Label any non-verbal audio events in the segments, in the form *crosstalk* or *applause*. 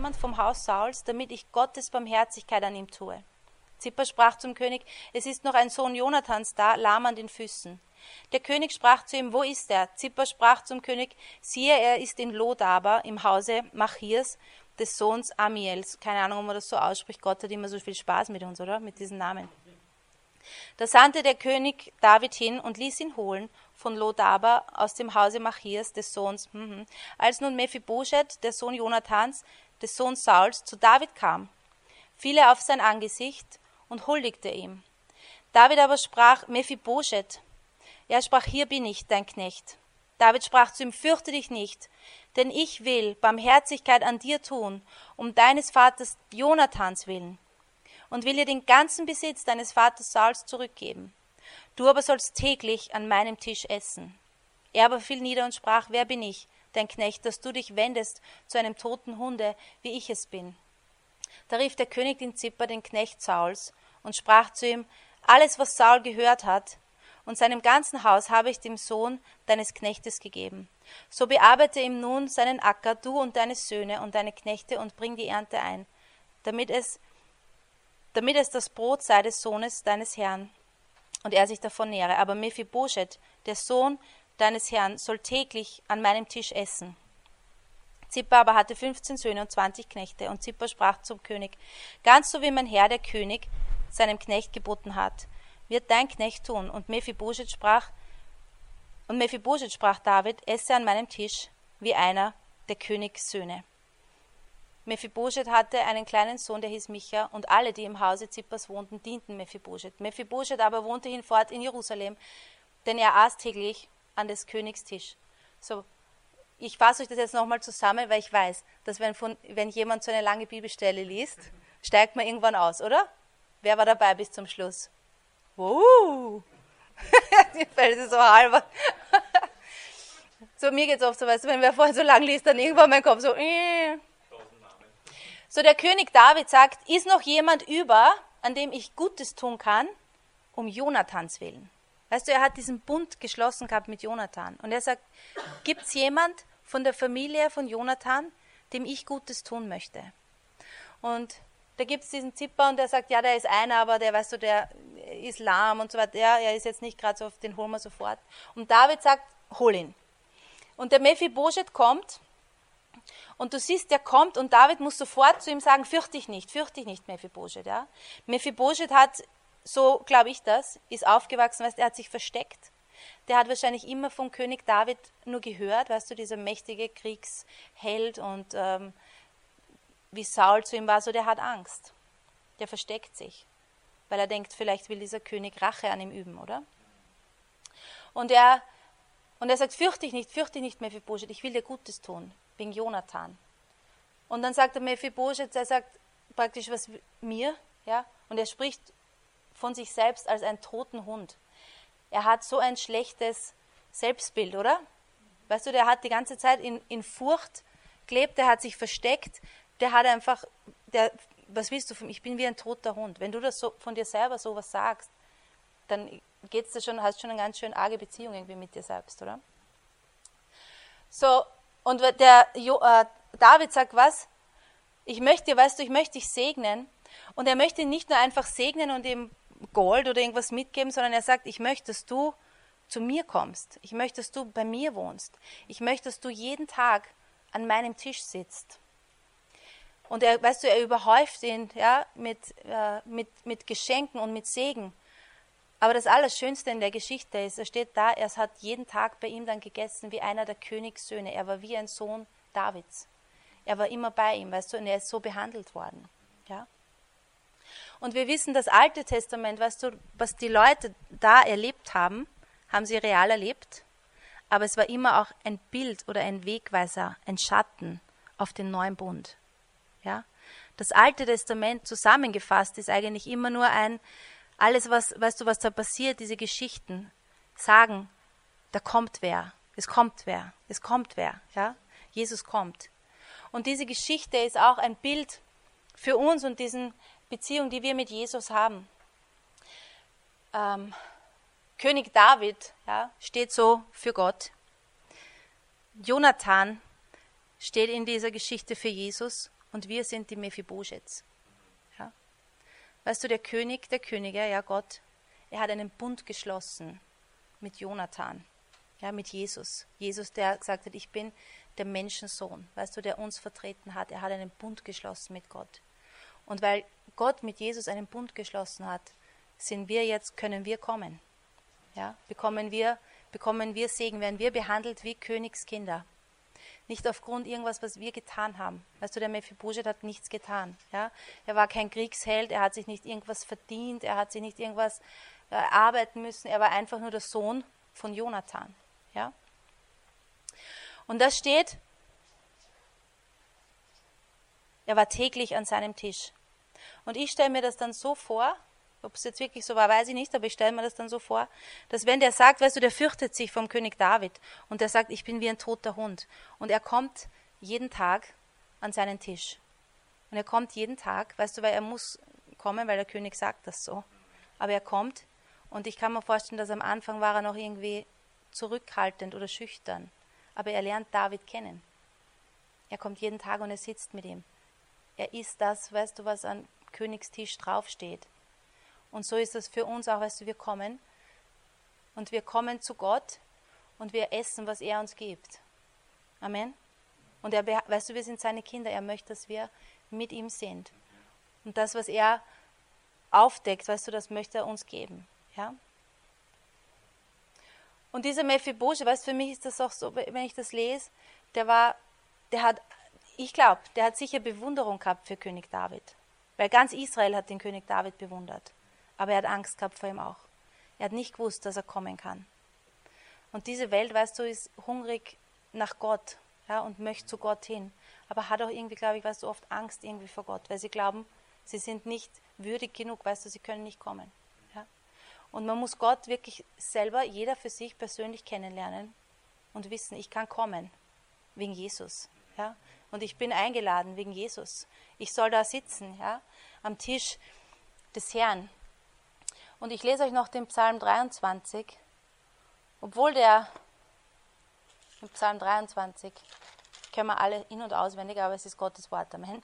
jemand vom Haus Sauls, damit ich Gottes Barmherzigkeit an ihm tue. Zipper sprach zum König, es ist noch ein Sohn Jonathans da, lahm an den Füßen. Der König sprach zu ihm, wo ist er? Zipper sprach zum König, siehe, er ist in Lodaber im Hause Machirs, des Sohns Amiels. Keine Ahnung, ob man das so ausspricht. Gott hat immer so viel Spaß mit uns, oder? Mit diesen Namen. Da sandte der König David hin und ließ ihn holen von Lodaber aus dem Hause Machirs, des Sohns. Mhm. Als nun Mephibosheth, der Sohn Jonathans, des Sohns Sauls, zu David kam, fiel er auf sein Angesicht und huldigte ihm. David aber sprach, Mephibosheth. Er sprach, hier bin ich, dein Knecht. David sprach zu ihm, fürchte dich nicht, denn ich will Barmherzigkeit an dir tun, um deines Vaters Jonathans willen, und will dir den ganzen Besitz deines Vaters Sauls zurückgeben. Du aber sollst täglich an meinem Tisch essen. Er aber fiel nieder und sprach, wer bin ich, dein Knecht, dass du dich wendest zu einem toten Hunde, wie ich es bin. Da rief der König den Zipper, den Knecht Sauls, und sprach zu ihm, alles, was Saul gehört hat, und seinem ganzen Haus habe ich dem Sohn deines Knechtes gegeben. So bearbeite ihm nun seinen Acker, du und deine Söhne und deine Knechte, und bring die Ernte ein, damit es, damit es das Brot sei des Sohnes deines Herrn, und er sich davon nähre. Aber Mephibosheth, der Sohn deines Herrn, soll täglich an meinem Tisch essen. Zippa aber hatte fünfzehn Söhne und zwanzig Knechte, und Zippa sprach zum König, ganz so wie mein Herr, der König, seinem Knecht geboten hat, wird dein Knecht tun. Und Mephibosheth sprach, und Mephibosheth sprach David, esse an meinem Tisch wie einer der Königssöhne. Mephibosheth hatte einen kleinen Sohn, der hieß Micha, und alle, die im Hause Zippas wohnten, dienten Mephibosheth. Mephibosheth aber wohnte hinfort in Jerusalem, denn er aß täglich an des Königs Tisch. So, ich fasse euch das jetzt nochmal zusammen, weil ich weiß, dass wenn, von, wenn jemand so eine lange Bibelstelle liest, steigt man irgendwann aus, oder? Wer war dabei bis zum Schluss? Wow! *laughs* Die es so halber. so, mir geht es oft so, weißt du, wenn wer vorher so lang liest, dann irgendwann mein Kopf so. Äh. So, der König David sagt: Ist noch jemand über, an dem ich Gutes tun kann, um Jonathans willen? Weißt du, er hat diesen Bund geschlossen gehabt mit Jonathan. Und er sagt: Gibt es jemand von der Familie von Jonathan, dem ich Gutes tun möchte? Und da gibt es diesen Zipper und der sagt, ja, der ist einer, aber der, weißt du, der ist lahm und so weiter. Ja, er ist jetzt nicht gerade so, auf den holen wir sofort. Und David sagt, hol ihn. Und der Mephibosheth kommt und du siehst, der kommt und David muss sofort zu ihm sagen, fürchte dich nicht, fürchte dich nicht, Mephibosheth. Ja? Mephibosheth hat, so glaube ich das, ist aufgewachsen, weißt, er hat sich versteckt. Der hat wahrscheinlich immer vom König David nur gehört, weißt du, dieser mächtige Kriegsheld und ähm, wie Saul zu ihm war, so der hat Angst. Der versteckt sich, weil er denkt, vielleicht will dieser König Rache an ihm üben, oder? Und er, und er sagt, fürchte dich nicht, fürchte dich nicht, Mephibosheth, ich will dir Gutes tun, wegen Jonathan. Und dann sagt der Mephibosheth, er sagt praktisch was mir, ja, und er spricht von sich selbst als einen toten Hund. Er hat so ein schlechtes Selbstbild, oder? Weißt du, der hat die ganze Zeit in, in Furcht gelebt, der hat sich versteckt, der hat einfach, der, was willst du von mir? Ich bin wie ein toter Hund. Wenn du das so von dir selber sowas sagst, dann geht's da schon, hast schon eine ganz schön arge Beziehung irgendwie mit dir selbst, oder? So, und der jo, äh, David sagt was? Ich möchte, weißt du, ich möchte dich segnen. Und er möchte nicht nur einfach segnen und ihm Gold oder irgendwas mitgeben, sondern er sagt, ich möchte, dass du zu mir kommst. Ich möchte, dass du bei mir wohnst. Ich möchte, dass du jeden Tag an meinem Tisch sitzt. Und er, weißt du, er überhäuft ihn ja, mit, äh, mit, mit Geschenken und mit Segen. Aber das Allerschönste in der Geschichte ist, er steht da, er hat jeden Tag bei ihm dann gegessen wie einer der Königssöhne. Er war wie ein Sohn Davids. Er war immer bei ihm, weißt du, und er ist so behandelt worden. Ja? Und wir wissen, das Alte Testament, weißt du, was die Leute da erlebt haben, haben sie real erlebt, aber es war immer auch ein Bild oder ein Wegweiser, ein Schatten auf den neuen Bund. Ja? Das Alte Testament zusammengefasst ist eigentlich immer nur ein, alles, was, weißt du, was da passiert, diese Geschichten sagen, da kommt wer, es kommt wer, es kommt wer, ja? Jesus kommt. Und diese Geschichte ist auch ein Bild für uns und diesen Beziehung, die wir mit Jesus haben. Ähm, König David ja, steht so für Gott. Jonathan steht in dieser Geschichte für Jesus Und wir sind die Mephibosheths. Ja? Weißt du, der König der Könige, ja Gott, er hat einen Bund geschlossen mit Jonathan, ja, mit Jesus. Jesus, der gesagt hat, ich bin der Menschensohn, weißt du, der uns vertreten hat. Er hat einen Bund geschlossen mit Gott. Und weil Gott mit Jesus einen Bund geschlossen hat, sind wir jetzt, können wir kommen. Ja, bekommen wir, bekommen wir Segen, werden wir behandelt wie Königskinder. Nicht aufgrund irgendwas, was wir getan haben. Weißt du, der Mephibosheth hat nichts getan. Ja? Er war kein Kriegsheld, er hat sich nicht irgendwas verdient, er hat sich nicht irgendwas äh, arbeiten müssen. Er war einfach nur der Sohn von Jonathan. Ja? Und das steht, er war täglich an seinem Tisch. Und ich stelle mir das dann so vor, ob es jetzt wirklich so war, weiß ich nicht, aber ich stelle mir das dann so vor, dass wenn der sagt, weißt du, der fürchtet sich vom König David und der sagt, ich bin wie ein toter Hund und er kommt jeden Tag an seinen Tisch. Und er kommt jeden Tag, weißt du, weil er muss kommen, weil der König sagt das so. Aber er kommt und ich kann mir vorstellen, dass am Anfang war er noch irgendwie zurückhaltend oder schüchtern. Aber er lernt David kennen. Er kommt jeden Tag und er sitzt mit ihm. Er isst das, weißt du, was an Königstisch draufsteht. Und so ist es für uns auch, weißt du, wir kommen und wir kommen zu Gott und wir essen, was er uns gibt. Amen. Und er, weißt du, wir sind seine Kinder. Er möchte, dass wir mit ihm sind. Und das, was er aufdeckt, weißt du, das möchte er uns geben. Ja? Und dieser Mephibosheth, weißt du, für mich ist das auch so, wenn ich das lese, der war, der hat, ich glaube, der hat sicher Bewunderung gehabt für König David. Weil ganz Israel hat den König David bewundert. Aber er hat Angst gehabt vor ihm auch. Er hat nicht gewusst, dass er kommen kann. Und diese Welt, weißt du, ist hungrig nach Gott ja, und möchte zu Gott hin. Aber hat auch irgendwie, glaube ich, weißt du, oft Angst irgendwie vor Gott, weil sie glauben, sie sind nicht würdig genug, weißt du, sie können nicht kommen. Ja. Und man muss Gott wirklich selber, jeder für sich persönlich kennenlernen und wissen, ich kann kommen wegen Jesus. Ja. Und ich bin eingeladen wegen Jesus. Ich soll da sitzen, ja, am Tisch des Herrn. Und ich lese euch noch den Psalm 23, obwohl der im Psalm 23 kennen wir alle in- und auswendig, aber es ist Gottes Wort. Amen.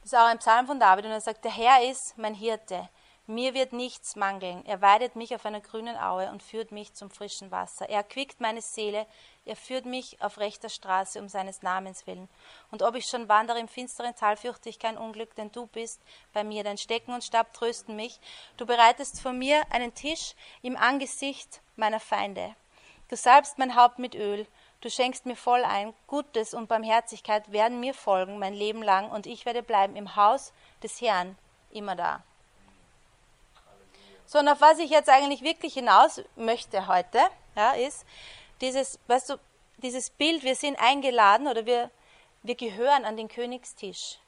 Das ist auch ein Psalm von David und er sagt, der Herr ist mein Hirte, mir wird nichts mangeln. Er weidet mich auf einer grünen Aue und führt mich zum frischen Wasser. Er erquickt meine Seele, er führt mich auf rechter Straße um seines Namens willen. Und ob ich schon wandere im finsteren Tal, fürchte ich kein Unglück, denn du bist bei mir. Dein Stecken und Stab trösten mich. Du bereitest vor mir einen Tisch im Angesicht meiner Feinde. Du salbst mein Haupt mit Öl. Du schenkst mir voll ein. Gutes und Barmherzigkeit werden mir folgen mein Leben lang und ich werde bleiben im Haus des Herrn immer da. So, und auf was ich jetzt eigentlich wirklich hinaus möchte heute, ja, ist, dieses, weißt du, dieses Bild, wir sind eingeladen oder wir, wir gehören an den Königstisch.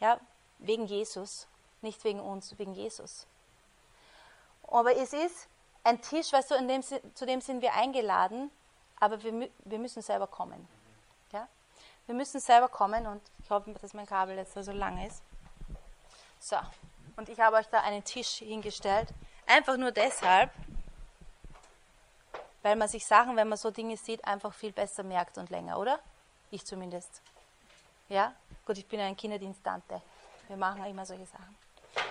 Ja, wegen Jesus, nicht wegen uns, wegen Jesus. Aber es ist ein Tisch, weißt du, dem, zu dem sind wir eingeladen, aber wir, wir müssen selber kommen. Ja? Wir müssen selber kommen und ich hoffe, dass mein Kabel jetzt so lang ist. So, und ich habe euch da einen Tisch hingestellt, einfach nur deshalb, weil man sich Sachen, wenn man so Dinge sieht, einfach viel besser merkt und länger, oder? Ich zumindest. Ja? Gut, ich bin ein Kinderdienstante. Wir machen immer solche Sachen.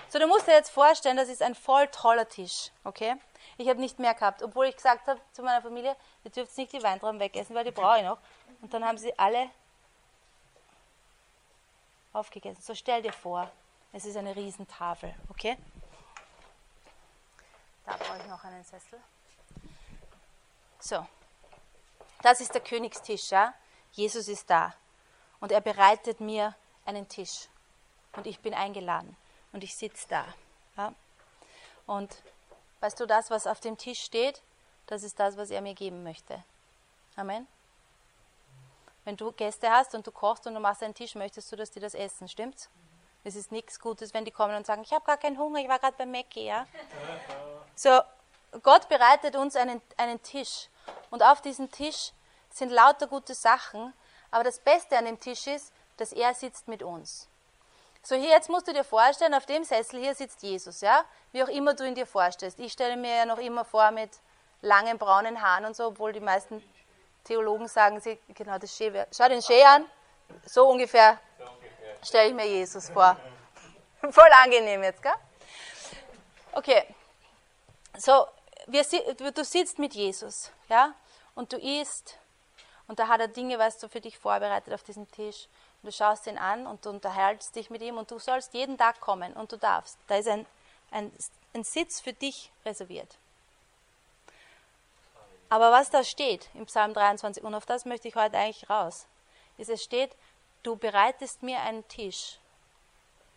So, du musst dir jetzt vorstellen, das ist ein voll toller Tisch, okay? Ich habe nicht mehr gehabt, obwohl ich gesagt habe zu meiner Familie, ihr dürft nicht die Weintrauben wegessen, weil die brauche ich noch. Und dann haben sie alle aufgegessen. So stell dir vor, es ist eine Riesentafel, okay? Da brauche ich noch einen Sessel. So, das ist der Königstisch, ja? Jesus ist da und er bereitet mir einen Tisch und ich bin eingeladen und ich sitze da. Ja? Und weißt du, das, was auf dem Tisch steht, das ist das, was er mir geben möchte. Amen. Wenn du Gäste hast und du kochst und du machst einen Tisch, möchtest du, dass die das essen, stimmt's? Es ist nichts Gutes, wenn die kommen und sagen, ich habe gar keinen Hunger, ich war gerade beim Mäcki, ja? So, Gott bereitet uns einen, einen Tisch und auf diesem Tisch sind lauter gute Sachen, aber das Beste an dem Tisch ist, dass er sitzt mit uns. So hier jetzt musst du dir vorstellen, auf dem Sessel hier sitzt Jesus, ja? Wie auch immer du ihn dir vorstellst. Ich stelle mir ja noch immer vor mit langen braunen Haaren und so, obwohl die meisten Theologen sagen, sie, genau das Schee, schau den Schee an, So ungefähr stelle ich mir Jesus vor. *laughs* Voll angenehm jetzt, gell? Okay. So, wir, du sitzt mit Jesus, ja, und du isst, und da hat er Dinge, weißt du, für dich vorbereitet auf diesem Tisch. Und du schaust ihn an und du unterhältst dich mit ihm und du sollst jeden Tag kommen und du darfst. Da ist ein, ein, ein Sitz für dich reserviert. Aber was da steht im Psalm 23, und auf das möchte ich heute eigentlich raus, ist, es steht, du bereitest mir einen Tisch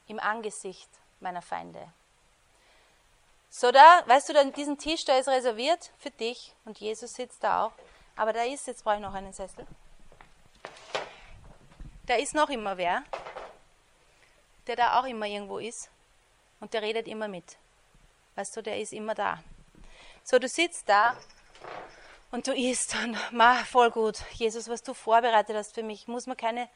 im Angesicht meiner Feinde. So da, weißt du, diesen Tisch, der ist reserviert für dich und Jesus sitzt da auch. Aber da ist, jetzt brauche ich noch einen Sessel. Da ist noch immer wer, der da auch immer irgendwo ist und der redet immer mit. Weißt du, der ist immer da. So, du sitzt da und du isst und mach voll gut. Jesus, was du vorbereitet hast für mich, ich muss mir keine,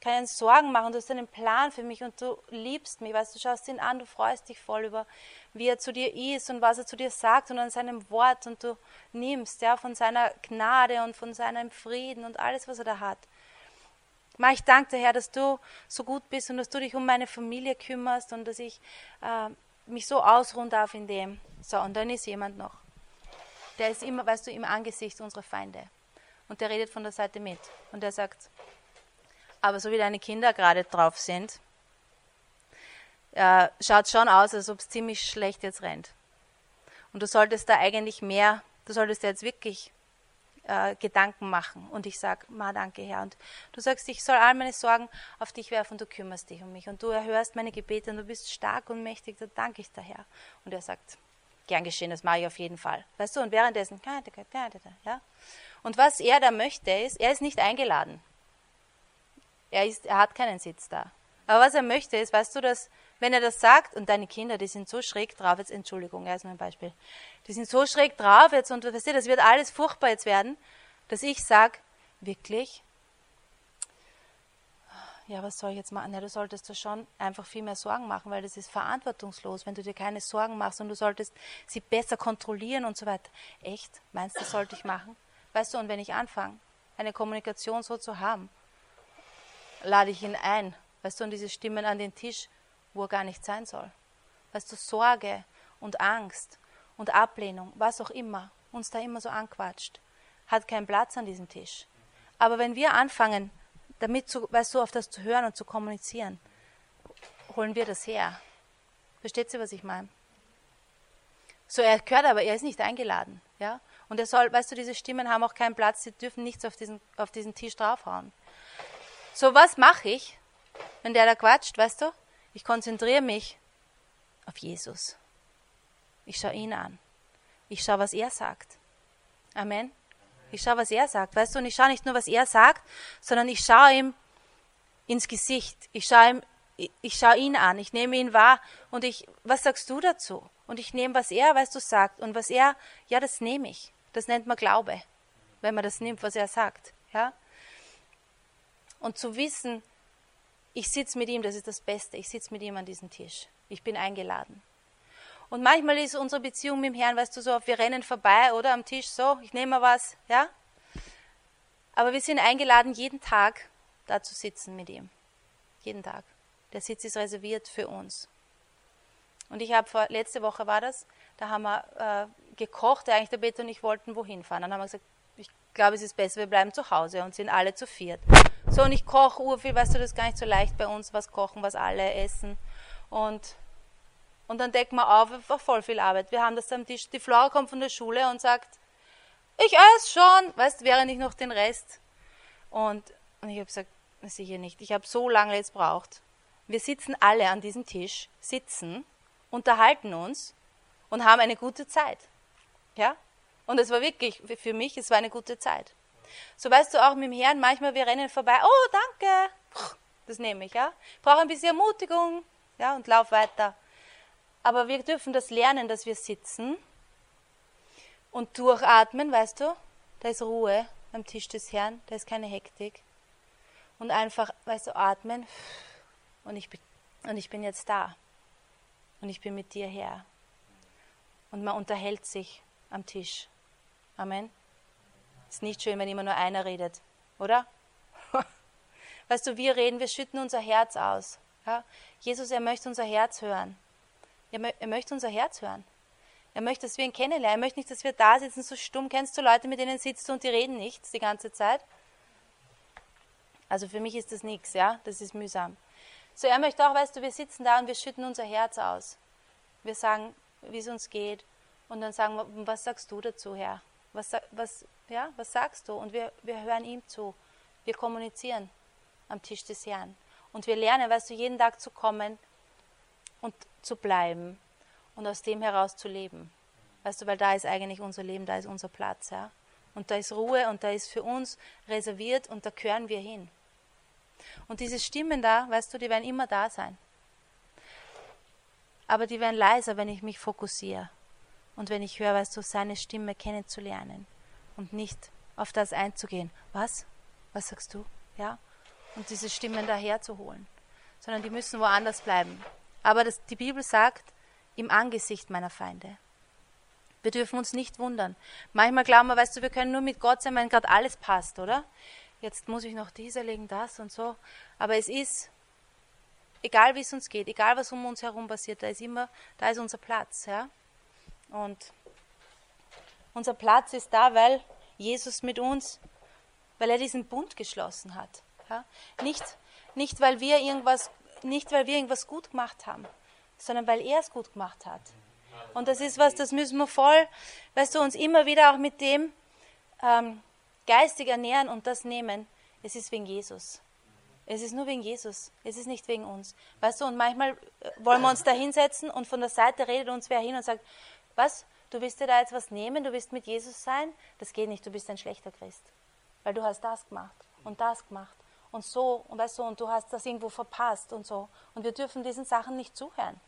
keinen Sorgen machen. Du hast einen Plan für mich und du liebst mich. Weißt du, schaust ihn an, du freust dich voll über, wie er zu dir ist und was er zu dir sagt und an seinem Wort und du nimmst ja von seiner Gnade und von seinem Frieden und alles, was er da hat. Ma, ich danke dir, Herr, dass du so gut bist und dass du dich um meine Familie kümmerst und dass ich äh, mich so ausruhen darf in dem. So, und dann ist jemand noch. Der ist immer, weißt du, im Angesicht unserer Feinde. Und der redet von der Seite mit. Und der sagt, aber so wie deine Kinder gerade drauf sind, äh, schaut schon aus, als ob es ziemlich schlecht jetzt rennt. Und du solltest da eigentlich mehr, du solltest jetzt wirklich äh, Gedanken machen. Und ich sage, ma danke Herr. Und du sagst, ich soll all meine Sorgen auf dich werfen du kümmerst dich um mich. Und du erhörst meine Gebete und du bist stark und mächtig, da danke ich dir, Herr. Und er sagt, gern geschehen, das mache ich auf jeden Fall. Weißt du, und währenddessen, ja. Und was er da möchte, ist, er ist nicht eingeladen. Er, ist, er hat keinen Sitz da. Aber was er möchte, ist, weißt du, dass, wenn er das sagt, und deine Kinder, die sind so schräg drauf, jetzt Entschuldigung, er ist nur ein Beispiel, die sind so schräg drauf jetzt und weißt du, das wird alles furchtbar jetzt werden, dass ich sage, wirklich, ja, was soll ich jetzt machen? Ja, du solltest da schon einfach viel mehr Sorgen machen, weil das ist verantwortungslos, wenn du dir keine Sorgen machst und du solltest sie besser kontrollieren und so weiter. Echt? Meinst du, das sollte ich machen? Weißt du, und wenn ich anfange, eine Kommunikation so zu haben, lade ich ihn ein, weißt du, und diese Stimmen an den Tisch, wo er gar nicht sein soll. Weißt du, Sorge und Angst und Ablehnung, was auch immer, uns da immer so anquatscht, hat keinen Platz an diesem Tisch. Aber wenn wir anfangen, damit zu, weißt du, auf das zu hören und zu kommunizieren, holen wir das her. Versteht ihr, was ich meine? So, er gehört aber, er ist nicht eingeladen, ja? Und er soll, weißt du, diese Stimmen haben auch keinen Platz, sie dürfen nichts auf diesen, auf diesen Tisch draufhauen. So, was mache ich, wenn der da quatscht, weißt du? Ich konzentriere mich auf Jesus. Ich schaue ihn an. Ich schaue, was er sagt. Amen. Ich schaue, was er sagt, weißt du, und ich schaue nicht nur, was er sagt, sondern ich schaue ihm ins Gesicht. Ich schaue ihm, ich schaue ihn an, ich nehme ihn wahr und ich, was sagst du dazu? Und ich nehme, was er, weißt du, sagt und was er, ja, das nehme ich. Das nennt man Glaube, wenn man das nimmt, was er sagt, ja. Und zu wissen, ich sitze mit ihm, das ist das Beste. Ich sitze mit ihm an diesem Tisch. Ich bin eingeladen. Und manchmal ist unsere Beziehung mit dem Herrn, weißt du, so, wir rennen vorbei oder am Tisch so, ich nehme mal was, ja? Aber wir sind eingeladen, jeden Tag da zu sitzen mit ihm. Jeden Tag. Der Sitz ist reserviert für uns. Und ich habe vor, letzte Woche war das, da haben wir äh, gekocht, eigentlich der Beto und ich wollten wohin fahren. Dann haben wir gesagt, ich glaube, es ist besser, wir bleiben zu Hause und sind alle zu viert. So, und ich koche urviel, weißt du, das ist gar nicht so leicht bei uns, was kochen, was alle essen. Und und dann decken wir auf, war voll viel Arbeit. Wir haben das am Tisch. Die Flora kommt von der Schule und sagt, ich esse schon, weißt, während ich noch den Rest. Und, und ich habe gesagt, sicher nicht. Ich habe so lange jetzt braucht. Wir sitzen alle an diesem Tisch, sitzen, unterhalten uns und haben eine gute Zeit. Ja? Und es war wirklich, für mich, es war eine gute Zeit. So weißt du auch mit dem Herrn, manchmal wir rennen vorbei, oh, danke, das nehme ich, ja. Brauche ein bisschen Ermutigung, ja, und lauf weiter. Aber wir dürfen das lernen, dass wir sitzen und durchatmen, weißt du? Da ist Ruhe am Tisch des Herrn, da ist keine Hektik. Und einfach, weißt du, atmen. Und ich bin, und ich bin jetzt da. Und ich bin mit dir her. Und man unterhält sich am Tisch. Amen. Ist nicht schön, wenn immer nur einer redet, oder? *laughs* weißt du, wir reden, wir schütten unser Herz aus. Ja? Jesus, er möchte unser Herz hören. Er, er möchte unser Herz hören. Er möchte, dass wir ihn kennenlernen. Er möchte nicht, dass wir da sitzen, so stumm. Kennst du Leute, mit denen sitzt du und die reden nichts die ganze Zeit? Also für mich ist das nichts, ja, das ist mühsam. So, er möchte auch, weißt du, wir sitzen da und wir schütten unser Herz aus. Wir sagen, wie es uns geht und dann sagen wir, was sagst du dazu, Herr? Was, was, ja, was sagst du? Und wir, wir hören ihm zu. Wir kommunizieren am Tisch des Herrn. Und wir lernen, weißt du, jeden Tag zu kommen und zu bleiben und aus dem heraus zu leben. Weißt du, weil da ist eigentlich unser Leben, da ist unser Platz, ja. Und da ist Ruhe und da ist für uns reserviert und da gehören wir hin. Und diese Stimmen da, weißt du, die werden immer da sein. Aber die werden leiser, wenn ich mich fokussiere. Und wenn ich höre, weißt du, seine Stimme kennenzulernen und nicht auf das einzugehen. Was? Was sagst du? Ja? Und diese Stimmen daherzuholen. Sondern die müssen woanders bleiben. Aber das, die Bibel sagt, im Angesicht meiner Feinde. Wir dürfen uns nicht wundern. Manchmal glauben wir, weißt du, wir können nur mit Gott sein, wenn gerade alles passt, oder? jetzt muss ich noch dies erlegen, das und so. Aber es ist, egal wie es uns geht, egal was um uns herum passiert, da ist immer, da ist unser Platz. Ja? Und unser Platz ist da, weil Jesus mit uns, weil er diesen Bund geschlossen hat. Ja? Nicht, nicht, weil wir irgendwas, nicht, weil wir irgendwas gut gemacht haben, sondern weil er es gut gemacht hat. Und das ist was, das müssen wir voll, weißt du, uns immer wieder auch mit dem ähm, geistig ernähren und das nehmen, es ist wegen Jesus. Es ist nur wegen Jesus. Es ist nicht wegen uns. Weißt du, und manchmal äh, wollen wir uns da hinsetzen und von der Seite redet uns wer hin und sagt, was, du willst dir da jetzt was nehmen, du willst mit Jesus sein? Das geht nicht, du bist ein schlechter Christ. Weil du hast das gemacht und das gemacht und so und weißt du, und du hast das irgendwo verpasst und so. Und wir dürfen diesen Sachen nicht zuhören.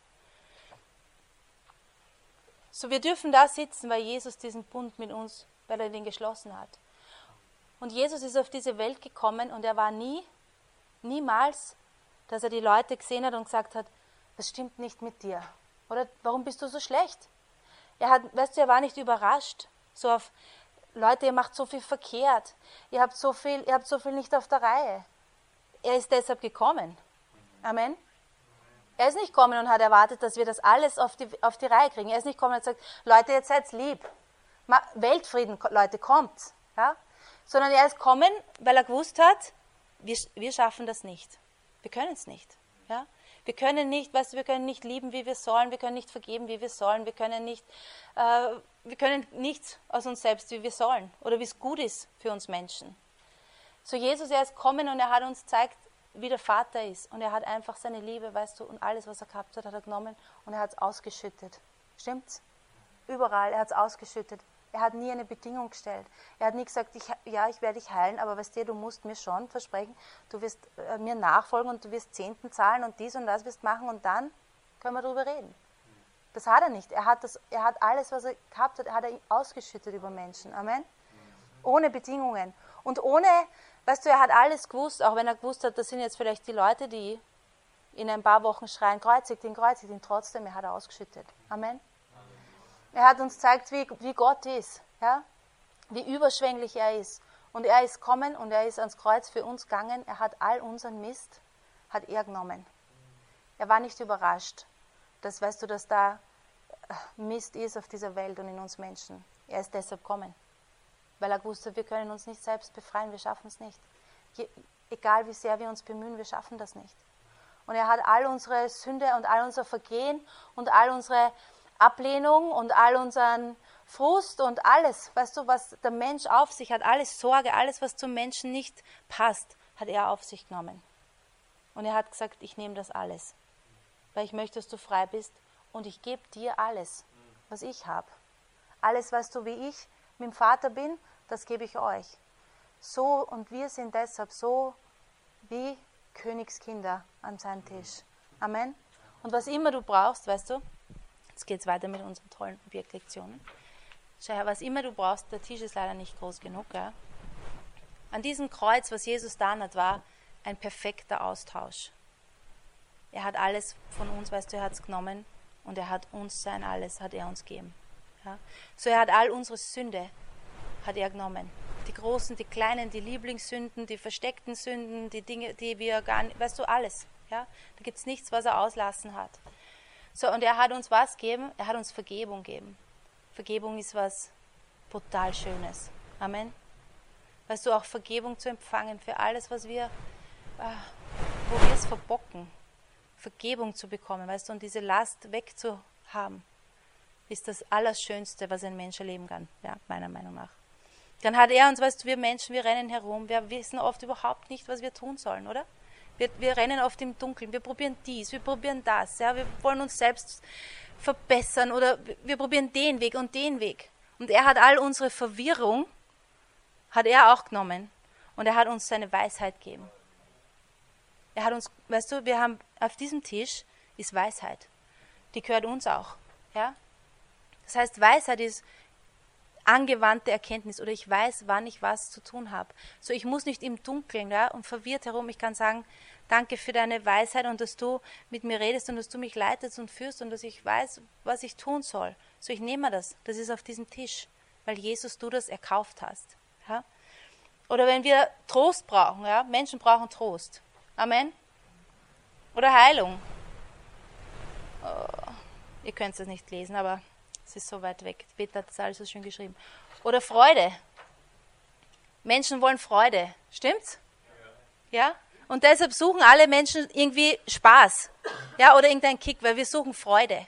So, wir dürfen da sitzen, weil Jesus diesen Bund mit uns, weil er den geschlossen hat. Und Jesus ist auf diese Welt gekommen und er war nie, niemals, dass er die Leute gesehen hat und gesagt hat, was stimmt nicht mit dir? Oder warum bist du so schlecht? Er hat, weißt du, er war nicht überrascht. So auf, Leute, ihr macht so viel verkehrt. Ihr habt so viel, ihr habt so viel nicht auf der Reihe. Er ist deshalb gekommen. Amen. Er ist nicht gekommen und hat erwartet, dass wir das alles auf die, auf die Reihe kriegen. Er ist nicht gekommen und hat gesagt, Leute, jetzt seid lieb. Weltfrieden, Leute, kommt. Ja? sondern er ist kommen, weil er gewusst hat, wir, wir schaffen das nicht. Wir können es nicht. Ja? Wir können nicht, weißt du, wir können nicht lieben, wie wir sollen, wir können nicht vergeben, wie wir sollen, wir können nicht, äh, wir können nichts aus uns selbst, wie wir sollen oder wie es gut ist für uns Menschen. So Jesus, er ist kommen und er hat uns gezeigt, wie der Vater ist und er hat einfach seine Liebe, weißt du, und alles, was er gehabt hat, hat er genommen und er hat es ausgeschüttet. Stimmt's? Überall, er hat es ausgeschüttet. Er hat nie eine Bedingung gestellt. Er hat nie gesagt, ich, ja, ich werde dich heilen, aber weißt du, du musst mir schon versprechen, du wirst äh, mir nachfolgen und du wirst Zehnten zahlen und dies und das wirst machen und dann können wir darüber reden. Das hat er nicht. Er hat, das, er hat alles, was er gehabt hat, hat er ausgeschüttet über Menschen. Amen. Ohne Bedingungen. Und ohne, weißt du, er hat alles gewusst, auch wenn er gewusst hat, das sind jetzt vielleicht die Leute, die in ein paar Wochen schreien, kreuzigt ihn, kreuzigt ihn, trotzdem, er hat ausgeschüttet. Amen. Er hat uns gezeigt, wie, wie Gott ist, ja? wie überschwänglich er ist. Und er ist kommen und er ist ans Kreuz für uns gegangen. Er hat all unseren Mist, hat er genommen. Er war nicht überrascht, dass, weißt du, dass da äh, Mist ist auf dieser Welt und in uns Menschen. Er ist deshalb kommen, weil er wusste, wir können uns nicht selbst befreien, wir schaffen es nicht. Je, egal wie sehr wir uns bemühen, wir schaffen das nicht. Und er hat all unsere Sünde und all unser Vergehen und all unsere Ablehnung und all unseren Frust und alles, weißt du, was der Mensch auf sich hat, alles Sorge, alles, was zum Menschen nicht passt, hat er auf sich genommen. Und er hat gesagt, ich nehme das alles, weil ich möchte, dass du frei bist und ich gebe dir alles, was ich habe. Alles, was du wie ich mit dem Vater bin, das gebe ich euch. So und wir sind deshalb so wie Königskinder an seinem Tisch. Amen. Und was immer du brauchst, weißt du, Jetzt geht es weiter mit unseren tollen Objektlektionen. Schau her, was immer du brauchst, der Tisch ist leider nicht groß genug. Gell? An diesem Kreuz, was Jesus da hat, war ein perfekter Austausch. Er hat alles von uns, weißt du, er hat es genommen und er hat uns sein alles, hat er uns gegeben. Ja? So er hat all unsere Sünde, hat er genommen. Die großen, die kleinen, die Lieblingssünden, die versteckten Sünden, die Dinge, die wir gar nicht, weißt du, alles. Ja? Da gibt es nichts, was er auslassen hat. So, und er hat uns was gegeben? Er hat uns Vergebung gegeben. Vergebung ist was brutal Schönes. Amen. Weißt du, auch Vergebung zu empfangen für alles, was wir, ah, wo wir es verbocken. Vergebung zu bekommen, weißt du, und diese Last wegzuhaben, ist das Allerschönste, was ein Mensch erleben kann, ja, meiner Meinung nach. Dann hat er uns, weißt du, wir Menschen, wir rennen herum, wir wissen oft überhaupt nicht, was wir tun sollen, oder? Wir, wir rennen oft im Dunkeln, wir probieren dies, wir probieren das, ja, wir wollen uns selbst verbessern oder wir probieren den Weg und den Weg. Und er hat all unsere Verwirrung, hat er auch genommen und er hat uns seine Weisheit gegeben. Er hat uns, weißt du, wir haben auf diesem Tisch ist Weisheit. Die gehört uns auch. Ja? Das heißt, Weisheit ist angewandte Erkenntnis oder ich weiß, wann ich was zu tun habe. So, ich muss nicht im Dunkeln ja, und verwirrt herum. Ich kann sagen, danke für deine Weisheit und dass du mit mir redest und dass du mich leitest und führst und dass ich weiß, was ich tun soll. So, ich nehme das. Das ist auf diesem Tisch, weil Jesus du das erkauft hast. Ja? Oder wenn wir Trost brauchen, ja, Menschen brauchen Trost. Amen. Oder Heilung. Oh, ihr könnt es nicht lesen, aber es ist so weit weg. Peter hat das alles so schön geschrieben. Oder Freude. Menschen wollen Freude. Stimmt's? Ja? Und deshalb suchen alle Menschen irgendwie Spaß. Ja, oder irgendeinen Kick, weil wir suchen Freude.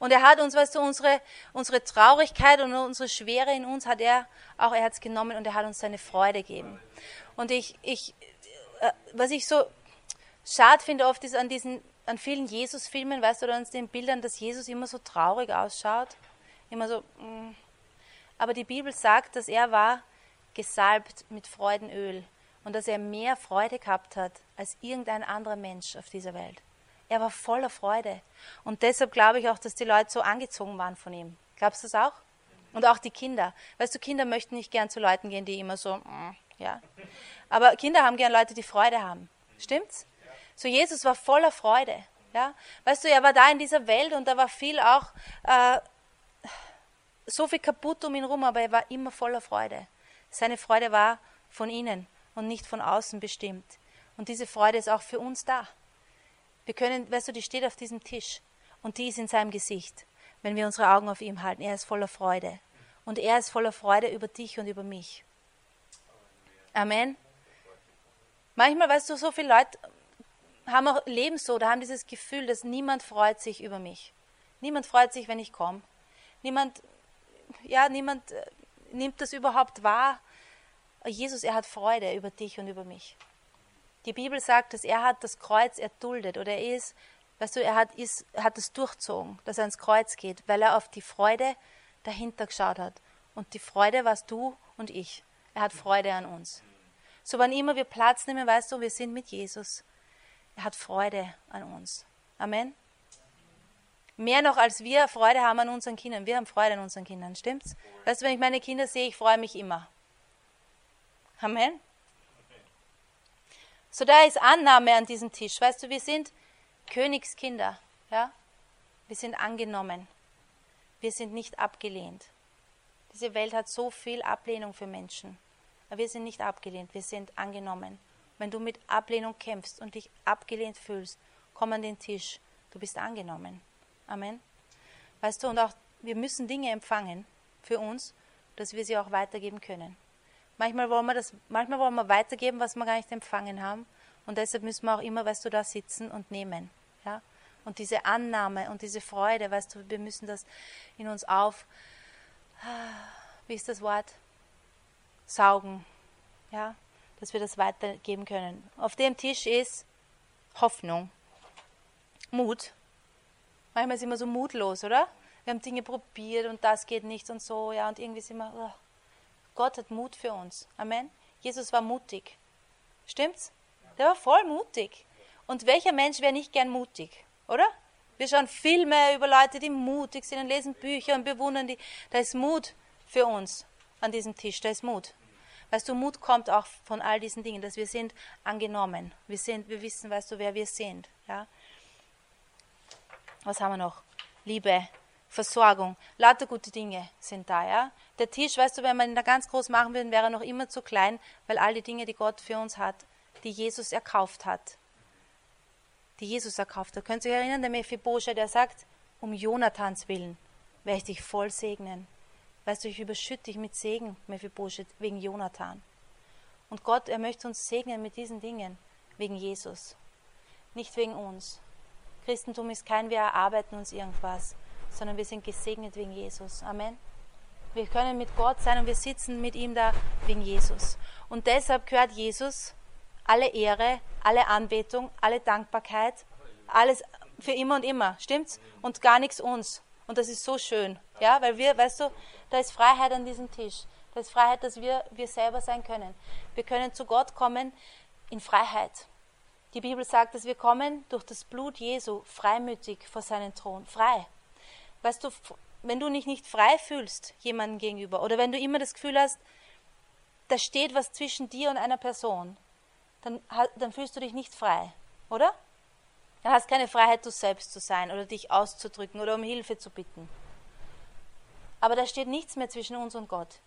Und er hat uns, weißt du, unsere, unsere Traurigkeit und unsere Schwere in uns hat er auch, er hat es genommen und er hat uns seine Freude gegeben. Und ich, ich, äh, was ich so schade finde oft ist an diesen, an vielen Jesus-Filmen, weißt du, oder an den Bildern, dass Jesus immer so traurig ausschaut. Immer so, mm. aber die Bibel sagt, dass er war gesalbt mit Freudenöl und dass er mehr Freude gehabt hat als irgendein anderer Mensch auf dieser Welt. Er war voller Freude. Und deshalb glaube ich auch, dass die Leute so angezogen waren von ihm. Glaubst du das auch? Und auch die Kinder. Weißt du, Kinder möchten nicht gern zu Leuten gehen, die immer so, mm, ja. Aber Kinder haben gern Leute, die Freude haben. Stimmt's? So Jesus war voller Freude. Ja? Weißt du, er war da in dieser Welt und da war viel auch, äh, so viel kaputt um ihn herum, aber er war immer voller Freude. Seine Freude war von innen und nicht von außen bestimmt. Und diese Freude ist auch für uns da. Wir können, weißt du, die steht auf diesem Tisch und die ist in seinem Gesicht, wenn wir unsere Augen auf ihm halten. Er ist voller Freude. Und er ist voller Freude über dich und über mich. Amen. Manchmal, weißt du, so viele Leute haben auch, leben so, da haben dieses Gefühl, dass niemand freut sich über mich. Niemand freut sich, wenn ich komme. Niemand, ja, niemand äh, nimmt das überhaupt wahr. Jesus, er hat Freude über dich und über mich. Die Bibel sagt, dass er hat das Kreuz erduldet oder er ist, weißt du, er hat, ist, hat es durchzogen, dass er ans Kreuz geht, weil er auf die Freude dahinter geschaut hat. Und die Freude warst du und ich. Er hat Freude an uns. So wann immer wir Platz nehmen, weißt du, wir sind mit Jesus. Er hat Freude an uns. Amen. Mehr noch als wir Freude haben an unseren Kindern. Wir haben Freude an unseren Kindern, stimmt's? Weißt du, wenn ich meine Kinder sehe, ich freue mich immer. Amen. So da ist Annahme an diesem Tisch. Weißt du, wir sind Königskinder. Ja? Wir sind angenommen. Wir sind nicht abgelehnt. Diese Welt hat so viel Ablehnung für Menschen. Aber wir sind nicht abgelehnt, wir sind angenommen. Wenn du mit Ablehnung kämpfst und dich abgelehnt fühlst, komm an den Tisch. Du bist angenommen. Amen. Weißt du, und auch wir müssen Dinge empfangen für uns, dass wir sie auch weitergeben können. Manchmal wollen wir das, manchmal wollen wir weitergeben, was wir gar nicht empfangen haben. Und deshalb müssen wir auch immer, weißt du, da sitzen und nehmen. Ja? Und diese Annahme und diese Freude, weißt du, wir müssen das in uns auf, wie ist das Wort? saugen, ja, dass wir das weitergeben können. Auf dem Tisch ist Hoffnung, Mut. Manchmal sind wir so mutlos, oder? Wir haben Dinge probiert und das geht nicht und so, ja, und irgendwie sind wir, oh. Gott hat Mut für uns. Amen. Jesus war mutig. Stimmt's? Der war voll mutig. Und welcher Mensch wäre nicht gern mutig, oder? Wir schauen Filme über Leute, die mutig sind und lesen Bücher und bewundern die. Da ist Mut für uns an diesem Tisch, da ist Mut. Weißt du, Mut kommt auch von all diesen Dingen, dass wir sind angenommen. Wir sind, wir wissen, weißt du, wer wir sind. Ja? Was haben wir noch? Liebe, Versorgung, lauter gute Dinge sind da, ja. Der Tisch, weißt du, wenn man ihn da ganz groß machen würde, wäre er noch immer zu klein, weil all die Dinge, die Gott für uns hat, die Jesus erkauft hat, die Jesus erkauft hat. Könnt ihr euch erinnern, der Mephibosche, der sagt, um Jonathans willen werde ich dich voll segnen. Weißt du, ich überschütte dich mit Segen, Mephibosche, wegen Jonathan. Und Gott, er möchte uns segnen mit diesen Dingen, wegen Jesus, nicht wegen uns. Christentum ist kein, wir erarbeiten uns irgendwas, sondern wir sind gesegnet wegen Jesus. Amen. Wir können mit Gott sein und wir sitzen mit ihm da wegen Jesus. Und deshalb gehört Jesus alle Ehre, alle Anbetung, alle Dankbarkeit, alles für immer und immer, stimmt's? Und gar nichts uns. Und das ist so schön, ja, weil wir, weißt du, da ist Freiheit an diesem Tisch. Da ist Freiheit, dass wir wir selber sein können. Wir können zu Gott kommen in Freiheit. Die Bibel sagt, dass wir kommen durch das Blut Jesu freimütig vor seinen Thron, frei. Weißt du, wenn du dich nicht frei fühlst jemandem gegenüber oder wenn du immer das Gefühl hast, da steht was zwischen dir und einer Person, dann, dann fühlst du dich nicht frei, oder? Dann hast keine Freiheit, du selbst zu sein oder dich auszudrücken oder um Hilfe zu bitten. Aber da steht nichts mehr zwischen uns und Gott.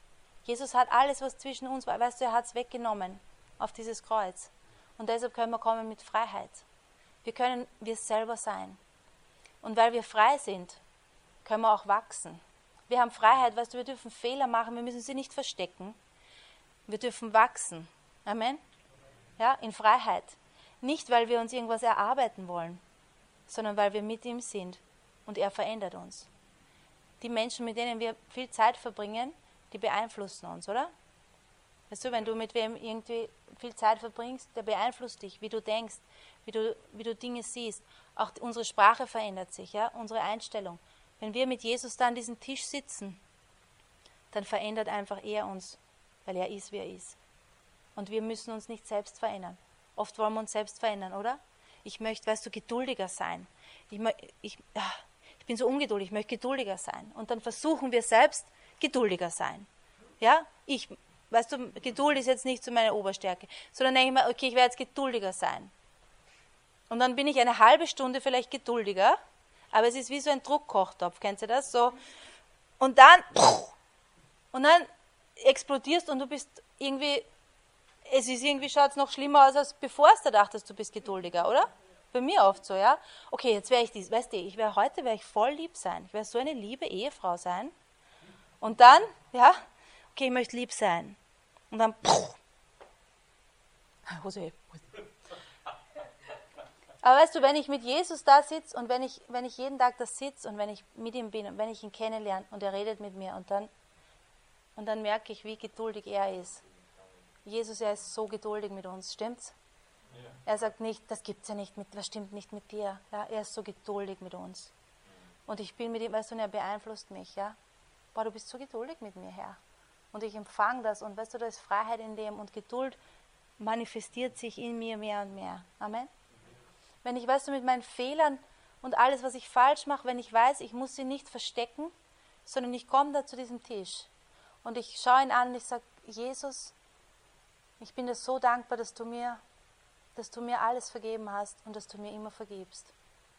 Jesus hat alles, was zwischen uns war, weißt du, er hat es weggenommen auf dieses Kreuz. Und deshalb können wir kommen mit Freiheit. Wir können wir selber sein. Und weil wir frei sind, können wir auch wachsen. Wir haben Freiheit, weißt du, wir dürfen Fehler machen, wir müssen sie nicht verstecken. Wir dürfen wachsen. Amen. Ja, in Freiheit. Nicht, weil wir uns irgendwas erarbeiten wollen, sondern weil wir mit ihm sind und er verändert uns. Die Menschen, mit denen wir viel Zeit verbringen, die beeinflussen uns, oder? Weißt du, wenn du mit wem irgendwie viel Zeit verbringst, der beeinflusst dich, wie du denkst, wie du, wie du Dinge siehst. Auch unsere Sprache verändert sich, ja, unsere Einstellung. Wenn wir mit Jesus da an diesem Tisch sitzen, dann verändert einfach er uns, weil er ist, wie er ist. Und wir müssen uns nicht selbst verändern. Oft wollen wir uns selbst verändern, oder? Ich möchte, weißt du, geduldiger sein. Ich, ich, ah, bin so ungeduldig, ich möchte geduldiger sein. Und dann versuchen wir selbst geduldiger sein. Ja, ich, weißt du, Geduld ist jetzt nicht so meine Oberstärke. Sondern denke ich mir, okay, ich werde jetzt geduldiger sein. Und dann bin ich eine halbe Stunde vielleicht geduldiger, aber es ist wie so ein Druckkochtopf, kennt ihr das? So. Und dann, und dann explodierst und du bist irgendwie es ist irgendwie, schaut es noch schlimmer aus, als bevor du dachtest, du bist geduldiger, oder? Bei mir oft so, ja. Okay, jetzt wäre ich dies, weißt du, ich wäre heute wäre ich voll lieb sein. Ich wäre so eine liebe Ehefrau sein. Und dann, ja, okay, ich möchte lieb sein. Und dann, Hose. Aber weißt du, wenn ich mit Jesus da sitze und wenn ich, wenn ich jeden Tag da sitze und wenn ich mit ihm bin und wenn ich ihn kennenlerne und er redet mit mir und dann, und dann merke ich, wie geduldig er ist Jesus, er ist so geduldig mit uns, stimmt's? Er sagt nicht, das gibt's ja nicht mit, was stimmt nicht mit dir. Ja, er ist so geduldig mit uns. Und ich bin mit ihm, weißt du, und er beeinflusst mich, ja. Boah, du bist so geduldig mit mir, Herr. Und ich empfange das und weißt du, da ist Freiheit in dem und Geduld manifestiert sich in mir mehr und mehr. Amen. Wenn ich, weißt du, mit meinen Fehlern und alles, was ich falsch mache, wenn ich weiß, ich muss sie nicht verstecken, sondern ich komme da zu diesem Tisch und ich schaue ihn an und ich sage, Jesus, ich bin dir so dankbar, dass du mir, dass du mir alles vergeben hast und dass du mir immer vergibst.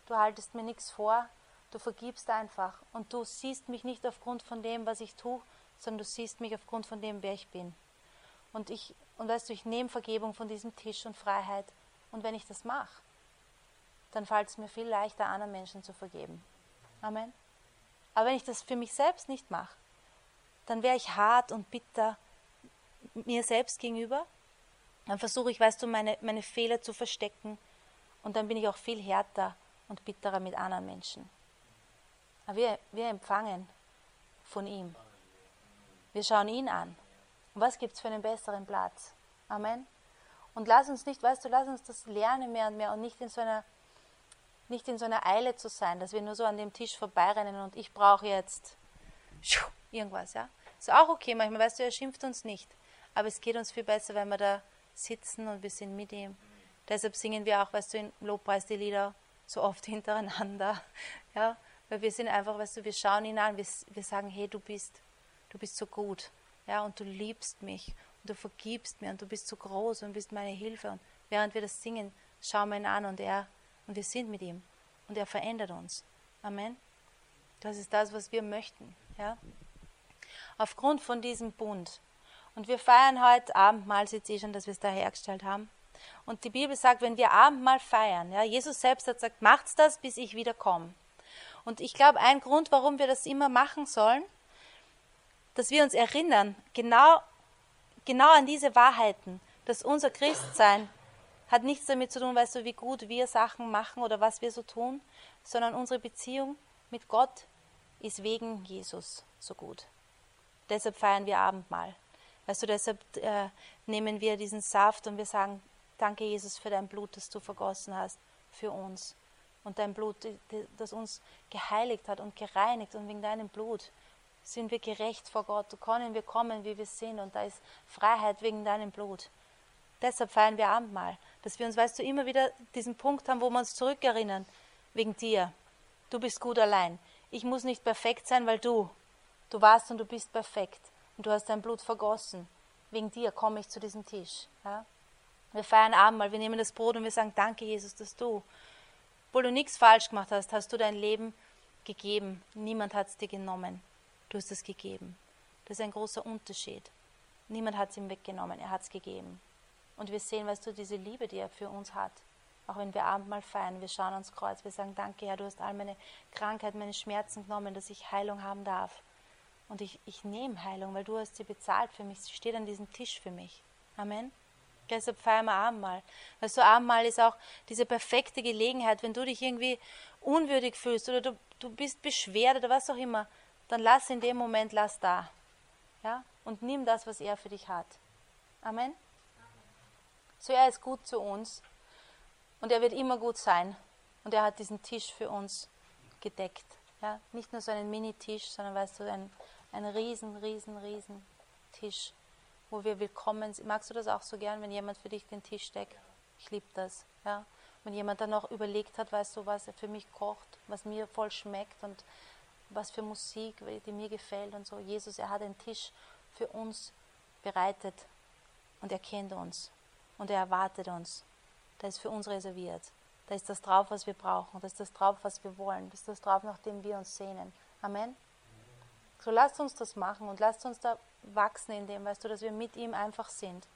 Du haltest mir nichts vor, du vergibst einfach und du siehst mich nicht aufgrund von dem, was ich tue, sondern du siehst mich aufgrund von dem, wer ich bin. Und ich, und weißt du, ich nehme Vergebung von diesem Tisch und Freiheit. Und wenn ich das mache, dann fällt es mir viel leichter, anderen Menschen zu vergeben. Amen. Aber wenn ich das für mich selbst nicht mache, dann wäre ich hart und bitter mir selbst gegenüber. Dann versuche ich, weißt du, meine, meine Fehler zu verstecken. Und dann bin ich auch viel härter und bitterer mit anderen Menschen. Aber wir, wir empfangen von ihm. Wir schauen ihn an. Und was gibt es für einen besseren Platz? Amen. Und lass uns nicht, weißt du, lass uns das lernen mehr und mehr und nicht in so einer, nicht in so einer Eile zu sein, dass wir nur so an dem Tisch vorbeirennen und ich brauche jetzt irgendwas, ja. Ist auch okay, manchmal, weißt du, er schimpft uns nicht. Aber es geht uns viel besser, wenn wir da sitzen und wir sind mit ihm. Deshalb singen wir auch, weißt du, in Lobpreis die Lieder so oft *laughs* hintereinander. Ja, weil wir sind einfach, weißt du, wir schauen ihn an, wir, wir sagen, hey, du bist, du bist so gut. Ja, und du liebst mich und du vergibst mir und du bist so groß und bist meine Hilfe. Und während wir das singen, schauen wir ihn an und er, und wir sind mit ihm und er verändert uns. Amen. Das ist das, was wir möchten. Ja? Aufgrund von diesem Bund. Und wir feiern heute Abendmahl, seht ihr schon, dass wir es da hergestellt haben. Und die Bibel sagt, wenn wir Abendmahl feiern, ja, Jesus selbst hat gesagt, macht's das, bis ich wieder komme. Und ich glaube, ein Grund, warum wir das immer machen sollen, dass wir uns erinnern, genau, genau an diese Wahrheiten, dass unser Christsein hat nichts damit zu tun, weißt du, wie gut wir Sachen machen oder was wir so tun, sondern unsere Beziehung mit Gott ist wegen Jesus so gut. Deshalb feiern wir Abendmahl. Weißt du, deshalb äh, nehmen wir diesen Saft und wir sagen, danke Jesus für dein Blut, das du vergossen hast für uns. Und dein Blut, das uns geheiligt hat und gereinigt. Und wegen deinem Blut sind wir gerecht vor Gott. Können wir kommen, wie wir sind. Und da ist Freiheit wegen deinem Blut. Deshalb feiern wir Abendmahl. Dass wir uns, weißt du, immer wieder diesen Punkt haben, wo wir uns zurückerinnern. Wegen dir. Du bist gut allein. Ich muss nicht perfekt sein, weil du. Du warst und du bist perfekt. Und du hast dein Blut vergossen. Wegen dir komme ich zu diesem Tisch. Ja? Wir feiern Abendmahl, wir nehmen das Brot und wir sagen, danke Jesus, dass du, obwohl du nichts falsch gemacht hast, hast du dein Leben gegeben. Niemand hat es dir genommen. Du hast es gegeben. Das ist ein großer Unterschied. Niemand hat es ihm weggenommen, er hat es gegeben. Und wir sehen, weißt du, diese Liebe, die er für uns hat. Auch wenn wir Abendmahl feiern, wir schauen ans Kreuz, wir sagen, danke Herr, du hast all meine Krankheit, meine Schmerzen genommen, dass ich Heilung haben darf. Und ich, ich nehme Heilung, weil du hast sie bezahlt für mich. Sie steht an diesem Tisch für mich. Amen. Deshalb feiern wir Abendmahl. Weil so Abendmahl ist auch diese perfekte Gelegenheit, wenn du dich irgendwie unwürdig fühlst oder du, du bist beschwert oder was auch immer, dann lass in dem Moment, lass da. Ja? Und nimm das, was er für dich hat. Amen. So er ist gut zu uns und er wird immer gut sein. Und er hat diesen Tisch für uns gedeckt. Ja? Nicht nur so einen Mini-Tisch, sondern weißt du, ein, ein riesen, riesen, riesen Tisch wo wir willkommen sind. Magst du das auch so gern, wenn jemand für dich den Tisch deckt? Ich liebe das. Ja? Wenn jemand dann noch überlegt hat, weißt du, was er für mich kocht, was mir voll schmeckt und was für Musik, die mir gefällt und so. Jesus, er hat einen Tisch für uns bereitet und er kennt uns und er erwartet uns. Da ist für uns reserviert. Da ist das drauf, was wir brauchen. Da ist das drauf, was wir wollen. Das ist das drauf, nach dem wir uns sehnen. Amen. So lasst uns das machen und lasst uns da wachsen in dem, weißt du, dass wir mit ihm einfach sind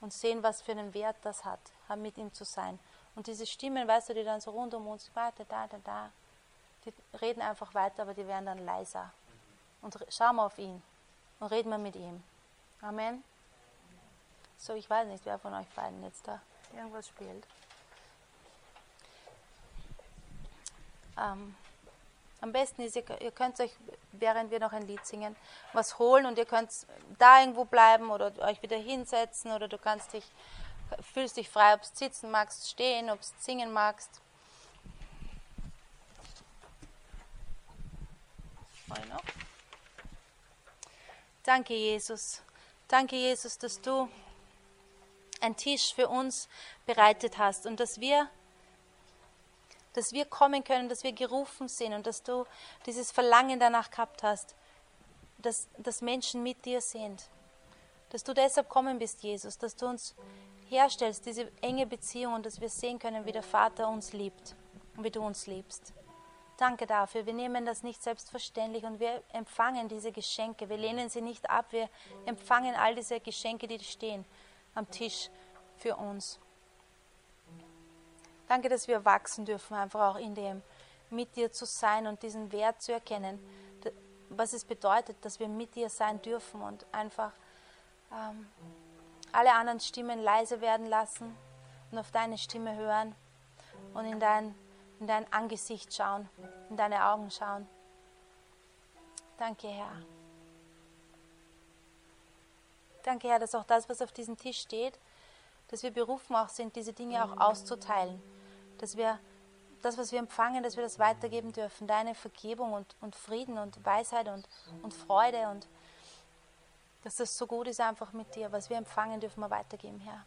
und sehen, was für einen Wert das hat, mit ihm zu sein. Und diese Stimmen, weißt du, die dann so rund um uns, warte, da, da, da, die reden einfach weiter, aber die werden dann leiser. Und schauen wir auf ihn und reden wir mit ihm. Amen. So, ich weiß nicht, wer von euch beiden jetzt da irgendwas spielt. Ähm, am besten ist, ihr, ihr könnt euch, während wir noch ein Lied singen, was holen und ihr könnt da irgendwo bleiben oder euch wieder hinsetzen oder du kannst dich, fühlst dich frei, ob du sitzen magst, stehen, ob du singen magst. Danke, Jesus. Danke, Jesus, dass du einen Tisch für uns bereitet hast und dass wir dass wir kommen können, dass wir gerufen sind und dass du dieses Verlangen danach gehabt hast, dass, dass Menschen mit dir sind. Dass du deshalb kommen bist, Jesus, dass du uns herstellst, diese enge Beziehung und dass wir sehen können, wie der Vater uns liebt und wie du uns liebst. Danke dafür. Wir nehmen das nicht selbstverständlich und wir empfangen diese Geschenke. Wir lehnen sie nicht ab. Wir empfangen all diese Geschenke, die stehen am Tisch für uns. Danke, dass wir wachsen dürfen, einfach auch in dem, mit dir zu sein und diesen Wert zu erkennen, was es bedeutet, dass wir mit dir sein dürfen und einfach ähm, alle anderen Stimmen leise werden lassen und auf deine Stimme hören und in dein, in dein Angesicht schauen, in deine Augen schauen. Danke, Herr. Danke, Herr, dass auch das, was auf diesem Tisch steht, dass wir berufen auch sind, diese Dinge auch auszuteilen dass wir das, was wir empfangen, dass wir das weitergeben dürfen. Deine Vergebung und, und Frieden und Weisheit und, und Freude und dass das so gut ist einfach mit dir. Was wir empfangen, dürfen wir weitergeben, Herr.